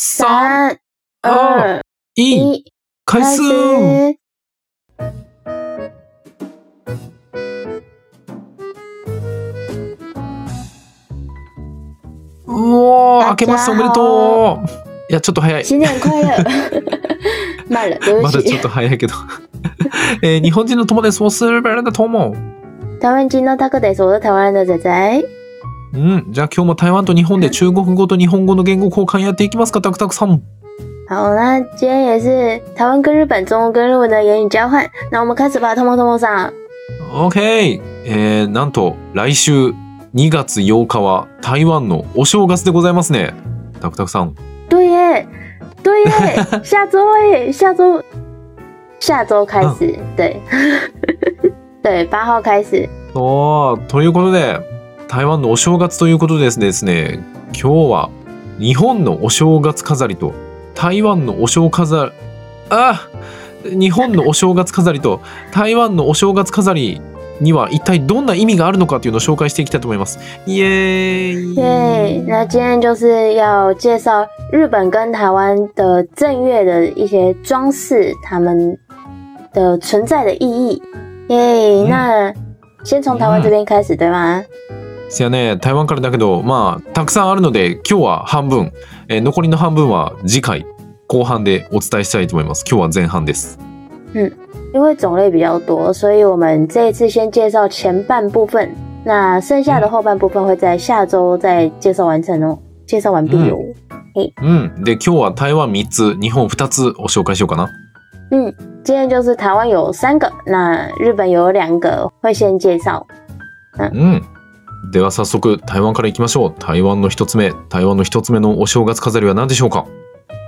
三、三二一，一，开开始。おー、明けましておめでとう。いや、ちょっと早い。新年快乐！まだちょっ。と早いけど。えー日本人の友です。我是日本人的友。台湾人のタクです。我是台湾人的仔仔。うん。じゃあ今日も台湾と日本で中国語と日本語の言語交換やっていきますか、タクタクさん。好，那今天也是台湾跟日本、中国跟日文的言语交换。那我们开始吧，通通通通上。OK。えー、なんと来週2月8日は台湾のお正月でございますね。タクタクさん。对耶，对耶，下周耶，下周，下周开始，对，对，八号开始。そう、ということで、台湾のお正月ということでですね、今日は日本のお正月飾りと台湾のお正飾り、あ日本のお正月飾りと台湾のお正月飾りには一体どんな意味があるのかというのを紹介していきたいと思います。イエーイ对，那今天就是要介绍日本跟台湾的正月的一些装饰，它们的存在的意义。耶、那先从台湾这边开始，对吗？せやね、台湾からだけど、まあ、たくさんあるので、今日は半分、えー残りの半分は次回、後半でお伝えしたいと思います。今日は前半です。因为种类比较多，所以我们这一次先介绍前半部分，那剩下的后半部分会在下周再介绍完成哦，介绍完毕哦。うん。で、今日は台湾3つ、日本2つを紹介しようかな。嗯，今天就是台湾有三个，那日本有两个，会先介绍。うん。では早速、台湾からいきましょう。台湾の1つ目、台湾の1つ目のお正月飾りは何でしょうか？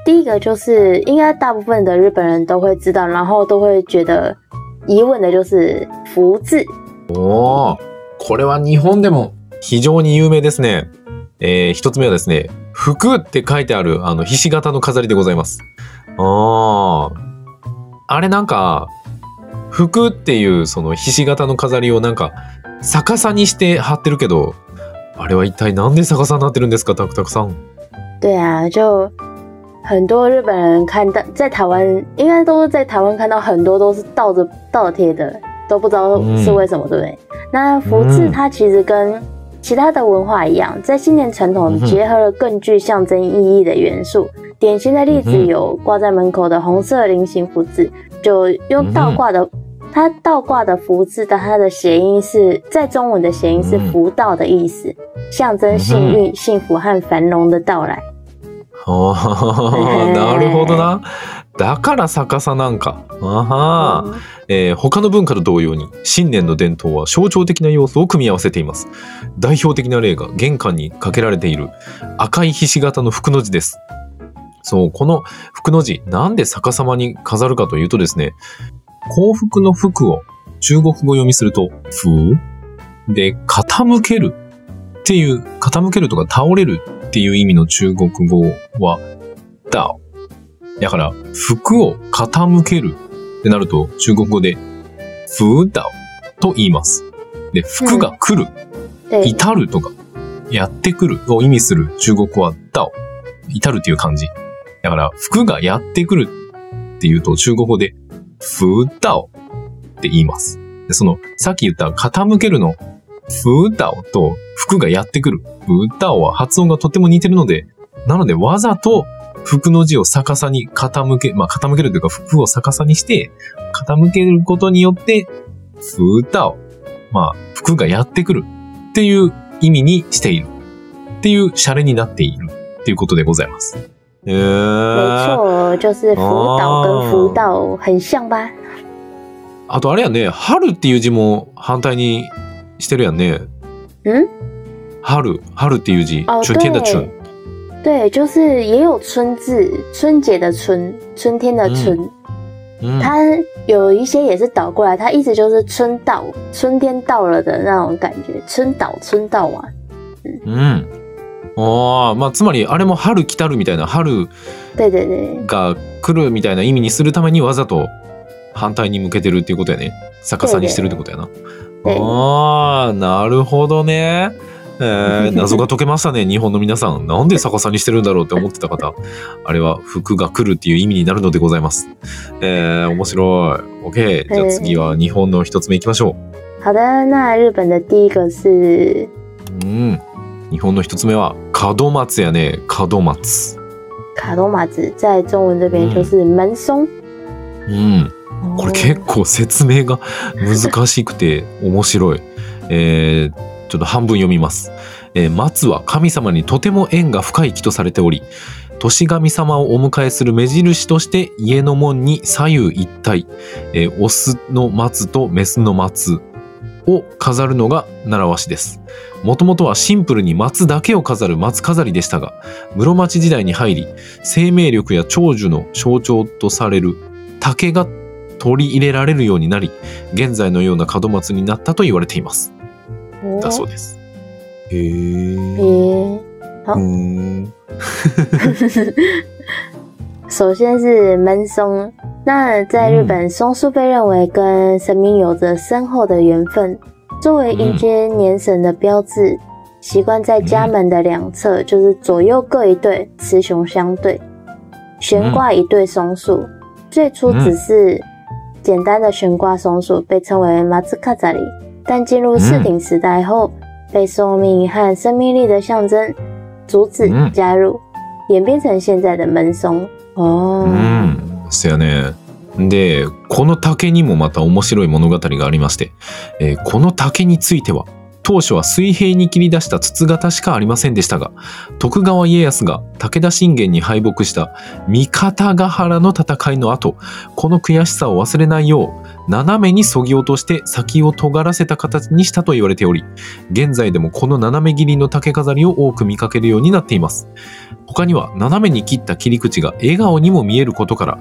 第一个就是应该大部分的日本人都会知道，然后都会觉得疑问的就是福字。おー、これは日本でも非常に有名ですね。えー、一つ目はですね、福って書いてある、あの、ひし形の飾りでございます。あー。あれなんか、福っていうそのひし形の飾りをなんか、逆さにして貼ってるけど、あれは一体なんで逆さになってるんですか、タクタクさん。对啊，就很多日本人看到在台湾，应该都是在台湾看到很多都是倒着倒贴的，都不知道是为什么，对不对？那福字嗯它其实跟其他的文化一样，在新年传统结合了更具象征意义的元素。典型的例子有挂在门口的红色菱形福字，就用倒挂的。它倒挂的福字的它的谐音是在中文的谐音是嗯福到的意思，象征幸运、幸福和繁荣的到来。あーなるほどな。だから逆さなんか。あはー。えー他の文化と同様に新年の伝統は象徴的な要素を組み合わせています代表的な例が玄関にかけられている赤いひし形の福の字ですそうこの福の字なんで逆さまに飾るかというとですね幸福の福を中国語読みすると福で傾けるっていう傾けるとか倒れるっていう意味の中国語はダオだから福を傾けるってなると中国語で風ダオと言います。で、福が来る、对，至るとか、やってくるを意味する中国語はダオ。至るっていう漢字。だから、福がやってくるっていうと中国語で風ダオって言います。でその、さっき言った傾けるの風ダオと福がやってくる風ダオは発音がとても似てるので、なのでわざと服の字を逆さに傾け、まあ傾けるというか服を逆さにして、傾けることによって、風歌を、まあ服がやってくるっていう意味にしているっていうシャレになっているっていうことでございます。へ没错，就是福岛跟很像吧？あとあれやね、春っていう字も反対にしてるやんね。嗯，春、春っていう字、哦春天的春。对，就是也有春字，春节的春，春天的春。うん它有一些也是倒过来，它意思就是春到，春天到了的那种感觉，春倒春到啊。うん。ああ、まあつまりあれも春来たるみたいな、春对对对が来るみたいな意味にするためにわざと反対に向けてるっていうことやね。逆さにしてるってことやな。对ああ、なるほどね。えー、謎が解けましたね、日本の皆さん。なんで逆さにしてるんだろうって思ってた方。あれは服が来るっていう意味になるのでございます。えー、面白い。OK。じゃあ次は日本の一つ目いきましょ好的，那日本的第一个是う。うん。日本の一つ目は門松やね。門松。卡多马子，在中文这边就是门松。うん。これ結構説明が 難しくて面白い。えー、ちょっと半分読みます。えー松は神様にとても縁が深い木とされており、年神様をお迎えする目印として家の門に左右一体、えーオスの松とメスの松を飾るのが習わしです。もともとはシンプルに松だけを飾る松飾りでしたが、室町時代に入り、生命力や長寿の象徴とされる竹が取り入れられるようになり、現在のような門松になったと言われています。だそうです。へえ。诶，うん。首先是闷松。那在日本，松树被认为跟神明有着深厚的缘分，作为迎接年神的标志，习惯在家门的两侧，就是左右各一对，雌雄相对，悬挂一对松树。最初只是简单的悬挂松树，被称为马兹卡扎里，但进入室町时代后，被寿命和生命力的象征竹子嗯。加入，演变成现在的门松。哦，うん。そやね。で、この竹にもまた面白い物語がありまして、えーこの竹については、当初は水平に切り出した筒型しかありませんでしたが、徳川家康が武田信玄に敗北した三方ヶ原の戦いの後、この悔しさを忘れないよう、斜めに削ぎ落として先を尖らせた形にしたと言われており、現在でもこの斜め切りの竹飾りを多く見かけるようになっています。他には斜めに切った切り口が笑顔にも見えることから、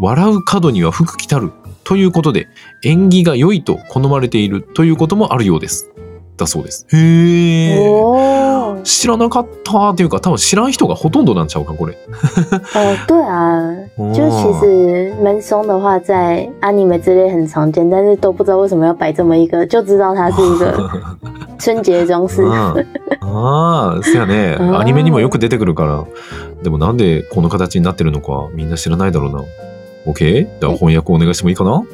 笑う角には福来たるということで、縁起が良いと好まれているということもあるようです。だそうです。へー。哦，知らなかったっていうか、多分知らん人がほとんどなんちゃうか、これ。哦，对啊，就其实闷松的话，在阿尼美之类很常见，但是都不知道为什么要摆这么一个，就知道它是一个 春节装饰。うんああ、そやね。うんアニメにもよく出てくるから。でもなんでこの形になってるのか、みんな知らないだろうな。OK? じゃあ翻訳お願いしてもいいかな？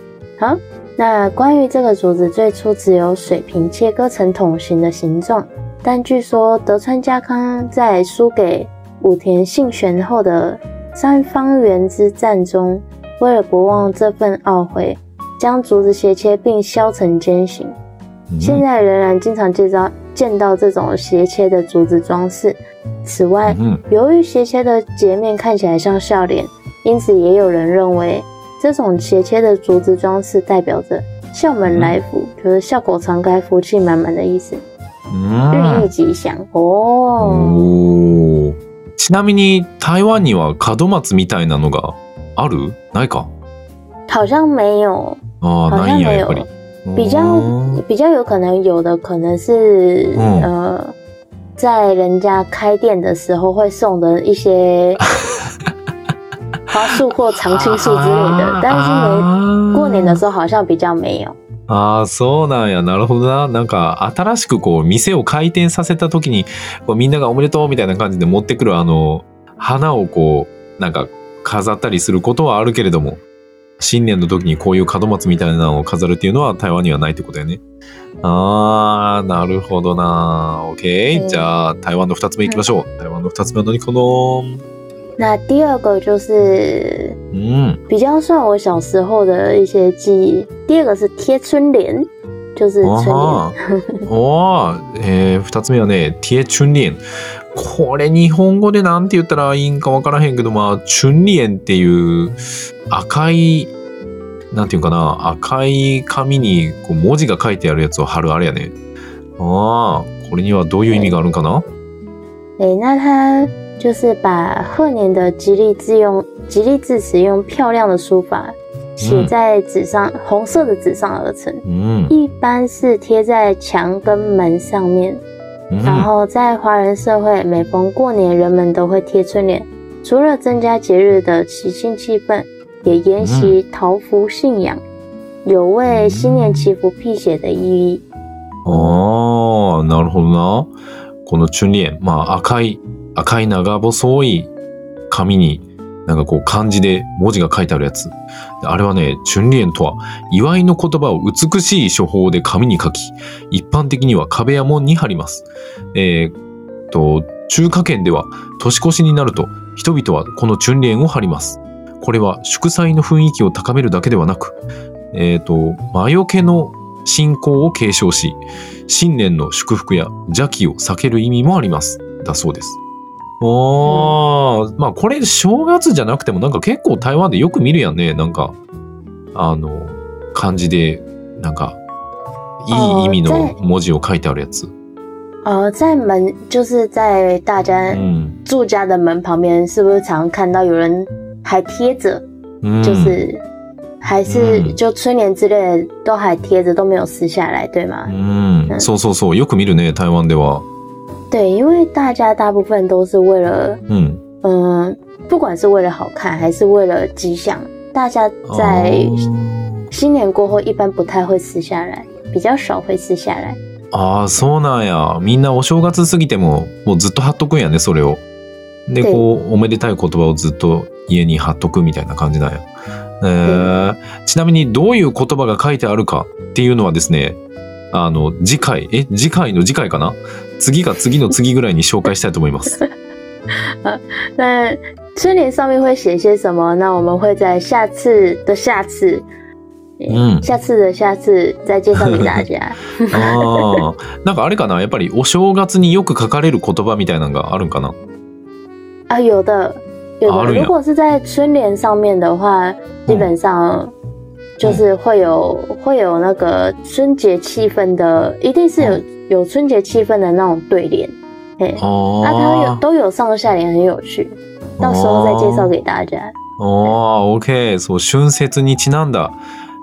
那关于这个竹子，最初只有水平切割成筒形的形状，但据说德川家康在输给武田信玄后的三方原之战中，为了不忘这份懊悔，将竹子斜切并削成尖形。うん现在仍然经常见到见到这种斜切的竹子装饰。此外，うん由于斜切的截面看起来像笑脸，因此也有人认为 这种斜切的竹子装饰代表着校门来福，就是笑口常开、福气满满的意思，うん寓意吉祥哦。おーちなみに台湾には門松みたいなのがあるないか好像没有，ああ、好ないんや、像没有やっぱり。。比较うん比较有可能有的可能是、嗯呃，在人家开店的时候会送的一些 花束或常青树之类的，但是没过年的时候好像比较没有。ああ、そうなんや。なるほどな。なんか、新しくこう、店を開店させた時に、こうみんながおめでとうみたいな感じで持ってくるあの、花をこう、なんか、飾ったりすることはあるけれども、新年の時にこういう門松みたいなのを飾るっていうのは台湾にはないってことだよね。あー、なるほどな。OK。うんじゃあ、台湾の二つ目行きましょう。台湾の二つ目は何かな那第二个就是うん。比较算我小时候的一些记忆。第二个是贴春联，就是春联。おー えー、二つ目はね、ティエチュンリエン。これ日本語でなんて言ったらいいんかわからへんけど、まあ、チュンリエンっていう赤い、なんていうかな、赤い紙にこう文字が書いてあるやつを貼るあれやね。ああ、これにはどういう意味があるんかな？对，那它就是把贺年的吉利字用吉利字词用漂亮的书法写在纸上，红色的纸上而成。うん。一般是贴在墙跟门上面，うん然后在华人社会，每逢过年，人们都会贴春联，除了增加节日的喜庆气氛，也沿袭桃符信仰，有为新年祈福辟邪的意义。 ああ、なるほどな。このチュンリエン、まあ赤い、 赤い長細い紙に、なんかこう漢字で文字が書いてあるやつ。あれはね、チュンリエンとは、祝いの言葉を美しい書法で紙に書き、一般的には壁や門に貼ります。えー、と、中華圏では年越しになると、人々はこのチュンリエンを貼ります。これは祝祭の雰囲気を高めるだけではなく、えっ、と、魔除けの信仰を継承し、新年の祝福や邪気を避ける意味もあります。だそうです。ああ、まあこれ正月じゃなくてもなんか結構台湾でよく見るやんね。なんか、あの、漢字で、なんか、いい意味の文字を書いてあるやつ。呃，在门就是在大家うん。住家的门旁边，是不是常看到有人还贴着？うん、就是还是嗯就春联之类的都还贴着，都没有撕下来，对吗？うん。そうそうそう。よく見るね、台湾では。对，因为大家大部分都是为了，うん。嗯、不管是为了好看还是为了吉祥，大家在新年过后一般不太会撕下来，比较少会撕下来。ああ、そうなんや。みんなお正月過ぎても、もうずっと貼っとくんやね、それを。で、でこう、おめでたい言葉をずっと家に貼っとくみたいな感じなんや。えーちなみにどういう言葉が書いてあるかっていうのはですね、あの、次回、え、次回の次回かな次が次の次ぐらいに紹介したいと思います。那春联上面会写些什么？那我们会在下次的下次，嗯下次的下次再介绍给大家。ああ、なんかあれかな？やっぱりお正月によく書かれる言葉みたいなのがあるんかな？啊，有的，有的。如果是在春联上面的话，基本上就是会有会有那个春节气氛的，一定是有有春节气氛的那种对联。哎，あ啊，它有あ。都有上下联，很有趣。到时候再介绍给大家。ああ、OK。そう、春節にちなんだ。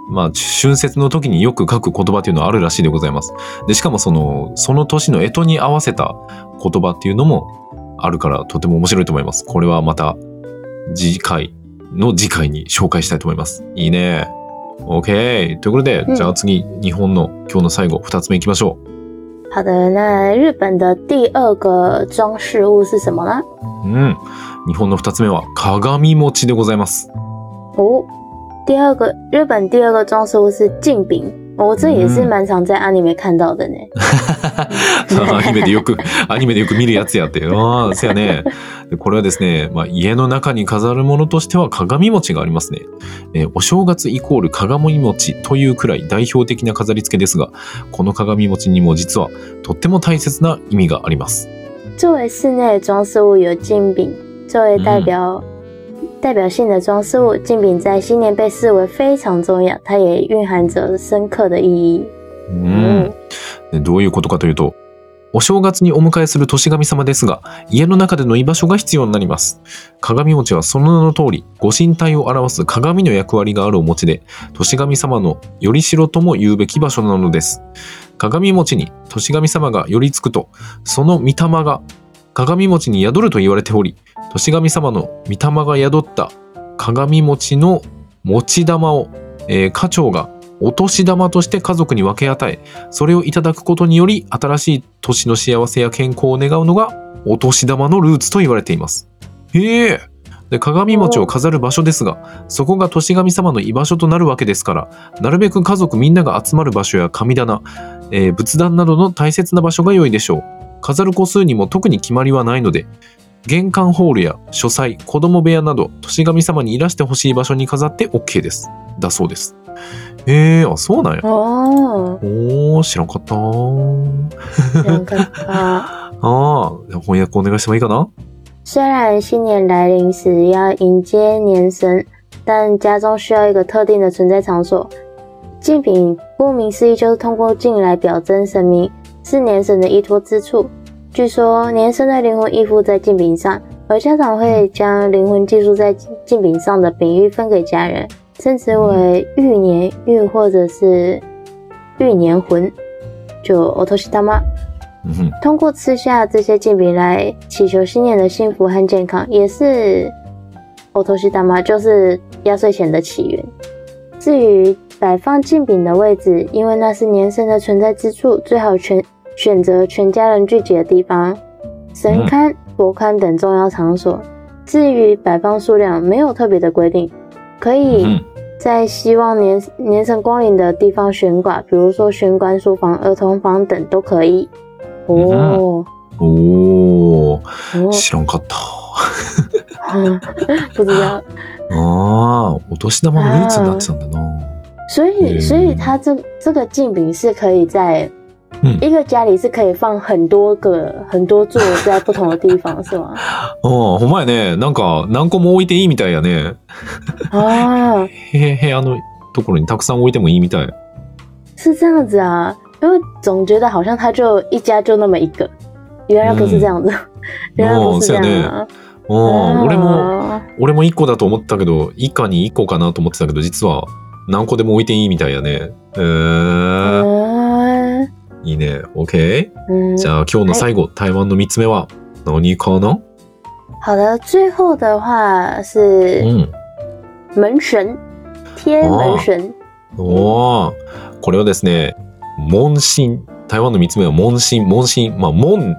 まあ、春節の時によく書く言葉っていうのはあるらしいでございます。で、しかもその、その年の干支に合わせた言葉っていうのもあるから、とても面白いと思います。これはまた、次回の次回に紹介したいと思います。いいね。OK。ということで、うんじゃあ次、日本の今日の最後、二つ目いきましょ好的，那日本的第二个装饰物是什么呢？う。うん。日本の二つ目は、鏡餅でございます。哦，第二个日本第二个装饰物是镜饼。哦，这也是嗯蛮常在 anime 看到的呢。アニメでよく、アニメでよく見るやつやって。ああ、そやね。でこれはですね、まあ、家の中に飾るものとしては鏡餅がありますね。えーお正月イコール鏡餅というくらい代表的な飾り付けですが、この鏡餅にも実はとっても大切な意味があります。作为室内的装饰物，有镜饼作为代表、代表性的装饰物，镜饼在新年被视为非常重要，它也蕴含着深刻的意义。うどういうことかというと、お正月にお迎えする年神様ですが、家の中での居場所が必要になります。鏡餅はその名の通り、ご神体を表す鏡の役割があるお餅で、年神様のよりしろとも言うべき場所なのです。鏡餅に年神様が寄りつくと、その御霊が鏡餅に宿ると言われており、年神様の御霊が宿った鏡餅の餅玉を、えー家長がお年玉として家族に分け与え、それをいただくことにより新しい年の幸せや健康を願うのがお年玉のルーツと言われています。へえで鏡餅を飾る場所ですがそこが年神様の居場所となるわけですからなるべく家族みんなが集まる場所や神棚、えー仏壇などの大切な場所が良いでしょう飾る個数にも特に決まりはないので玄関ホールや書斎子供部屋など年神様にいらしてほしい場所に飾って OK ですだそうですへえあそうなんや哦，おー、知らんかった ー。两个啊。ああ、翻訳お願いしてもいいかな？虽然新年来临时要迎接年神，但家中需要一个特定的存在场所。镜饼顾名思义就是通过镜来表征神明，是年神的依托之处。据说年生的灵魂依附在镜饼上，而家长会将灵魂寄宿在镜饼上的饼玉分给家人，称之为玉年玉或者是玉年魂，就 otoshitama。通过吃下这些镜饼来祈求新年的幸福和健康，也是 i d a m a 就是压岁钱的起源。至于摆放镜饼的位置，因为那是年生的存在之处，最好全选择全家人聚集的地方，神龛、佛龛等重要场所。至于摆放数量，没有特别的规定，可以嗯在希望年年神光临的地方悬挂，比如说玄关、书房、儿童房等都可以。哦，おー、哦，知らんかった。不知道。ああ、お年玉のルーツになってたんだな。所以，嗯所以它这这个镜饼是可以在 嗯一个家里是可以放很多个很多座在不同的地方，是吗？ああ、ほんまやね。なんか、何個も置いていいみたいやね。啊，へ部屋のところにたくさん置いてもいいみたい。是这样子啊，因为总觉得好像它就一家就那么一个，原来不是这样子，原来不是这样啊。ああ、俺も、啊俺も1個だと思ったけど、以下に1個かなと思ってたけど、実は何個でも置いていいみたいやね。へえ嗯いいね。OK? 嗯じゃあ今日の最後、台湾の3つ目は？何かな？好的，最后的話う是ん。門神，天門神。これはですね、門神。台湾の3つ目は門神。門神。まあ、門、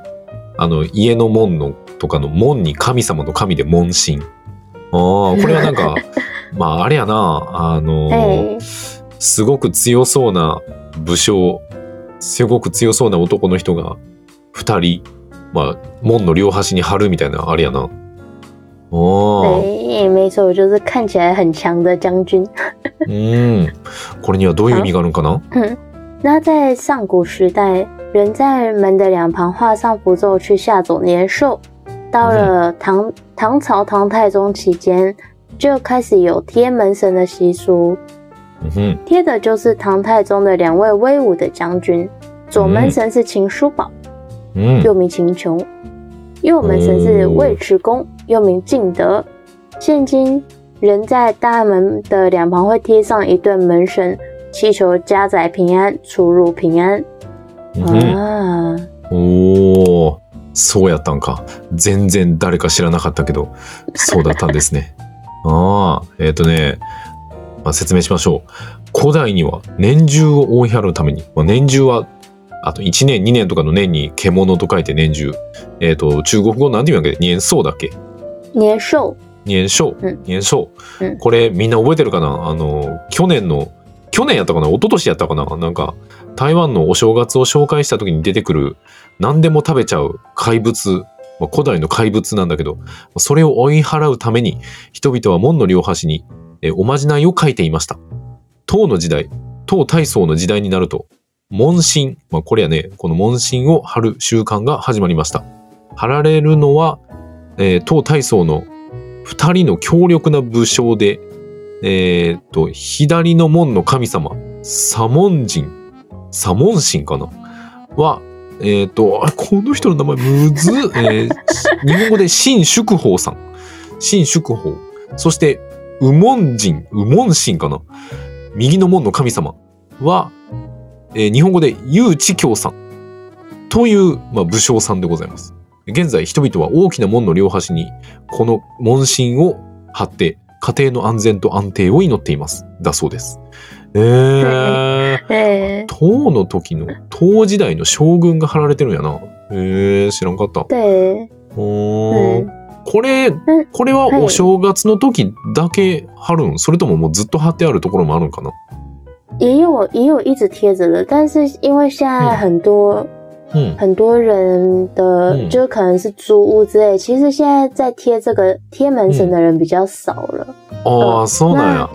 あの、家の門のとかの門に神様の神で門神。ああ、これはなんか、まあ、あれやな、あの、哎，すごく強そうな武将、すごく強そうな男の人が2人、まあ、門の両端に貼るみたいな、あれやな。おー对，没错，就是看起来很强的将军。うん。これにはどういう意味があるんかな？那在上古时代，人在门的两旁画上符咒去吓走年兽。到了唐唐朝唐太宗期间，就开始有贴门神的习俗，うんふん。贴的就是唐太宗的两位威武的将军。左门神是秦叔宝，うん。又名秦琼；右门神是尉迟恭，又名敬德。现今人在大门的两旁会贴上一对门神，祈求家宅平安、出入平安。うんふん啊，おーそうやったんか。全然誰か知らなかったけど、そうだったんですね。ああ、えっ、とね、 まあ、説明しましょう。古代には年中を追い払うために、まあ、年中は、あと1年、2年とかの年に獣と書いて年中。えっ、と、中国語なんて言うんやっけ？年相だっけ？年兽，年少。うん、年少。うん。これみんな覚えてるかな？あの、去年の、去年やったかな？一昨年やったかな？なんか、台湾のお正月を紹介した時に出てくる、何でも食べちゃう怪物、まあ、古代の怪物なんだけど、それを追い払うために、人々は門の両端に、えおまじないを書いていました。唐の時代、唐大宗の時代になると、門神、まあ、これやね、この門神を貼る習慣が始まりました。貼られるのは、えー唐大宗の二人の強力な武将で、えーっと、左の門の神様、左門神、左門神かな？は、えーっと、この人の名前むず、えー日本語で新祝宝さん。新祝宝。そして、右門神、右門神かな？右の門の神様は、えー日本語で祐知教さんという、まあ、武将さんでございます。現在、人々は大きな門の両端に、この門神を張って、家庭の安全と安定を祈っています。だそうです。えー、对 唐の時の、唐時代の将軍が貼られてるんやな。えー、知らんかった。对，おー嗯，これ、これはお正月の時だけ貼るん？それとももうずっと貼ってあるところもあるんかな？也有也有一直贴着的，但是因为现在很多、うん。很多人的、嗯。就可能是租屋之类，其实现在在贴这个贴门神的人比较少了。ああ、そうなんや。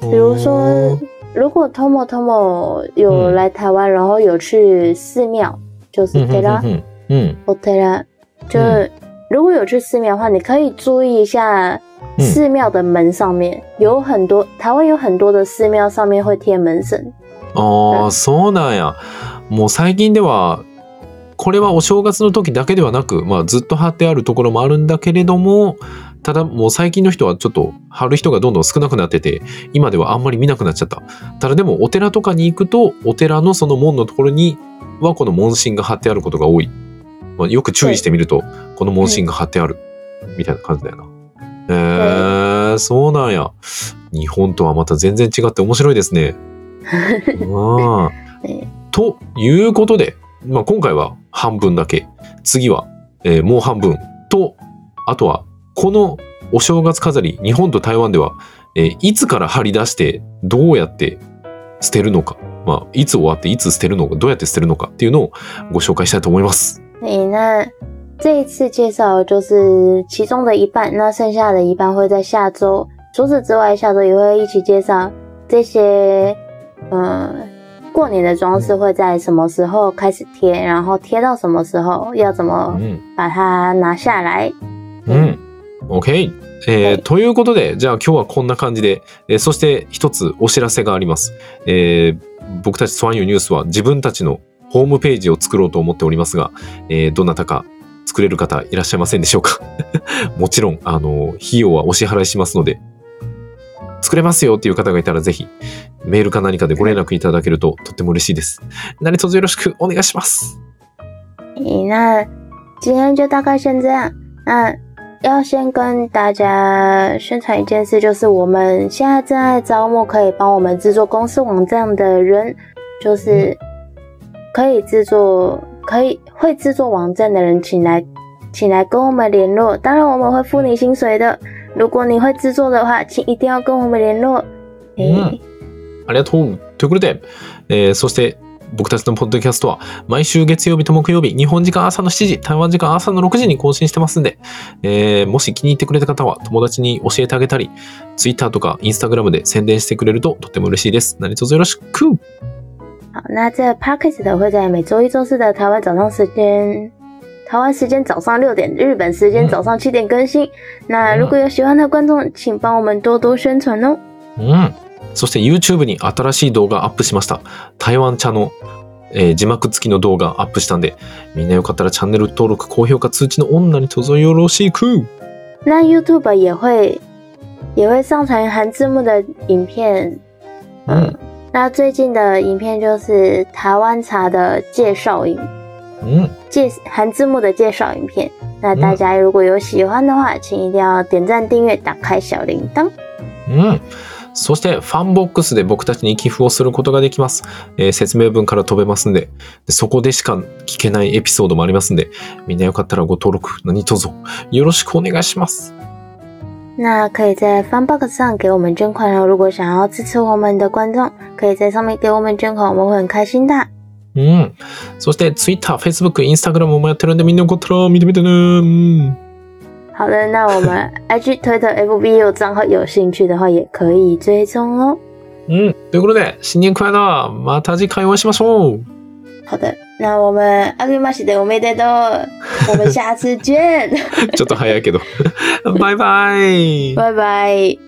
比如说，如果 Tomo Tomo 有嗯来台湾，然后有去寺庙，就是 Tera うんうん。o Tera，就是如果有去寺庙的话，你可以注意一下嗯寺庙的门上面、有很多，台湾有很多的寺庙上面会贴门神。ああ、そうなんや。もう最近では、これはお正月の時だけではなく、まあずっと貼ってあるところもあるんだけれども、ただもう最近の人はちょっと貼る人がどんどん少なくなってて、今ではあんまり見なくなっちゃった。ただでもお寺とかに行くと、お寺のその門のところにはこの門神が貼ってあることが多い。まあ、よく注意してみると、この門神が貼ってある。みたいな感じだよな。えー、そうなんや。日本とはまた全然違って面白いですね。あえということで、まあ、今回は半分だけ次は、えーもう半分とあとはこのお正月飾り日本と台湾では、えーいつから貼り出してどうやって捨てるのか、まあ、いつ終わっていつ捨てるのかどうやって捨てるのかっていうのをご紹介したいと思います。诶，那这一次介绍的就是其中的一半，那剩下的一半会在下周。除此之外，下周也会一起介绍这些，呃，过年的装饰会在什么时候开始贴，然后贴到什么时候，要怎么うん把它拿下来。うん。OK。えーはいということで、じゃあ今日はこんな感じで、えーそして一つお知らせがあります。えー僕たちスワンユーニュースは自分たちのホームページを作ろうと思っておりますが、えーどなたか作れる方いらっしゃいませんでしょうか？もちろん、あの、費用はお支払いしますので、作れますよっていう方がいたらぜひ、メールか何かでご連絡いただけるととっても嬉しいです。何卒よろしくお願いします。诶，那今天就大概先这样。那要先跟大家宣传一件事，就是我们现在正在招募可以帮我们制作公司网站的人，就是可以制作、可以会制作网站的人，请来，请来跟我们联络。当然我们会付你薪水的。如果你会制作的话，请一定要跟我们联络。诶、嗯ありがとう。ということで、えーそして僕たちのポッドキャストは毎週月曜日と木曜日、日本時間朝の7時、台湾時間朝の6時に更新してますんで、えーもし気に入ってくれた方は友達に教えてあげたり、Twitter とか Instagram で宣伝してくれるととっても嬉しいです。何卒よろしく。好，那这 podcast 的会在每周一、周四的台湾早上时间，台湾时间早上六点，日本时间早上七点更新。那如果有喜欢的观众，请帮我们多多宣传哦。うん。そして YouTube に新しい動画アップしました。台湾茶の、えー字幕付きの動画アップしたんで、みんなよかったらチャンネル登録、高評価、通知のオン何卒よろしく。那 YouTube 也会也会上传含字幕的影片。うん。那最近的影片就是台湾茶的介绍影うん。介含字幕的介绍影片。那大家如果有喜欢的话，请一定要点赞、订阅、打开小铃铛。うん。そして、ファンボックスで僕たちに寄付をすることができます。えー説明文から飛べますんでで、そこでしか聞けないエピソードもありますんで、みんなよかったらご登録、何卒よろしくお願いします。那可以在 Fanbox 上给我们捐款哦。如果想要支持我们的观众，可以在上面给我们捐款，我们会很开心的。うん。そして、Twitter、Facebook、Instagram もやってるんで、みんなよかったら見てみてね。うん。好的，那我们 IG、Twitter、FB 有账号，有兴趣的话也可以追踪哦。うん。ということで、新年快乐また次回お会いしましょう好的，那我们阿里马西的我没得的，我们下次见，ちょっと早いけど。バイバイ拜拜。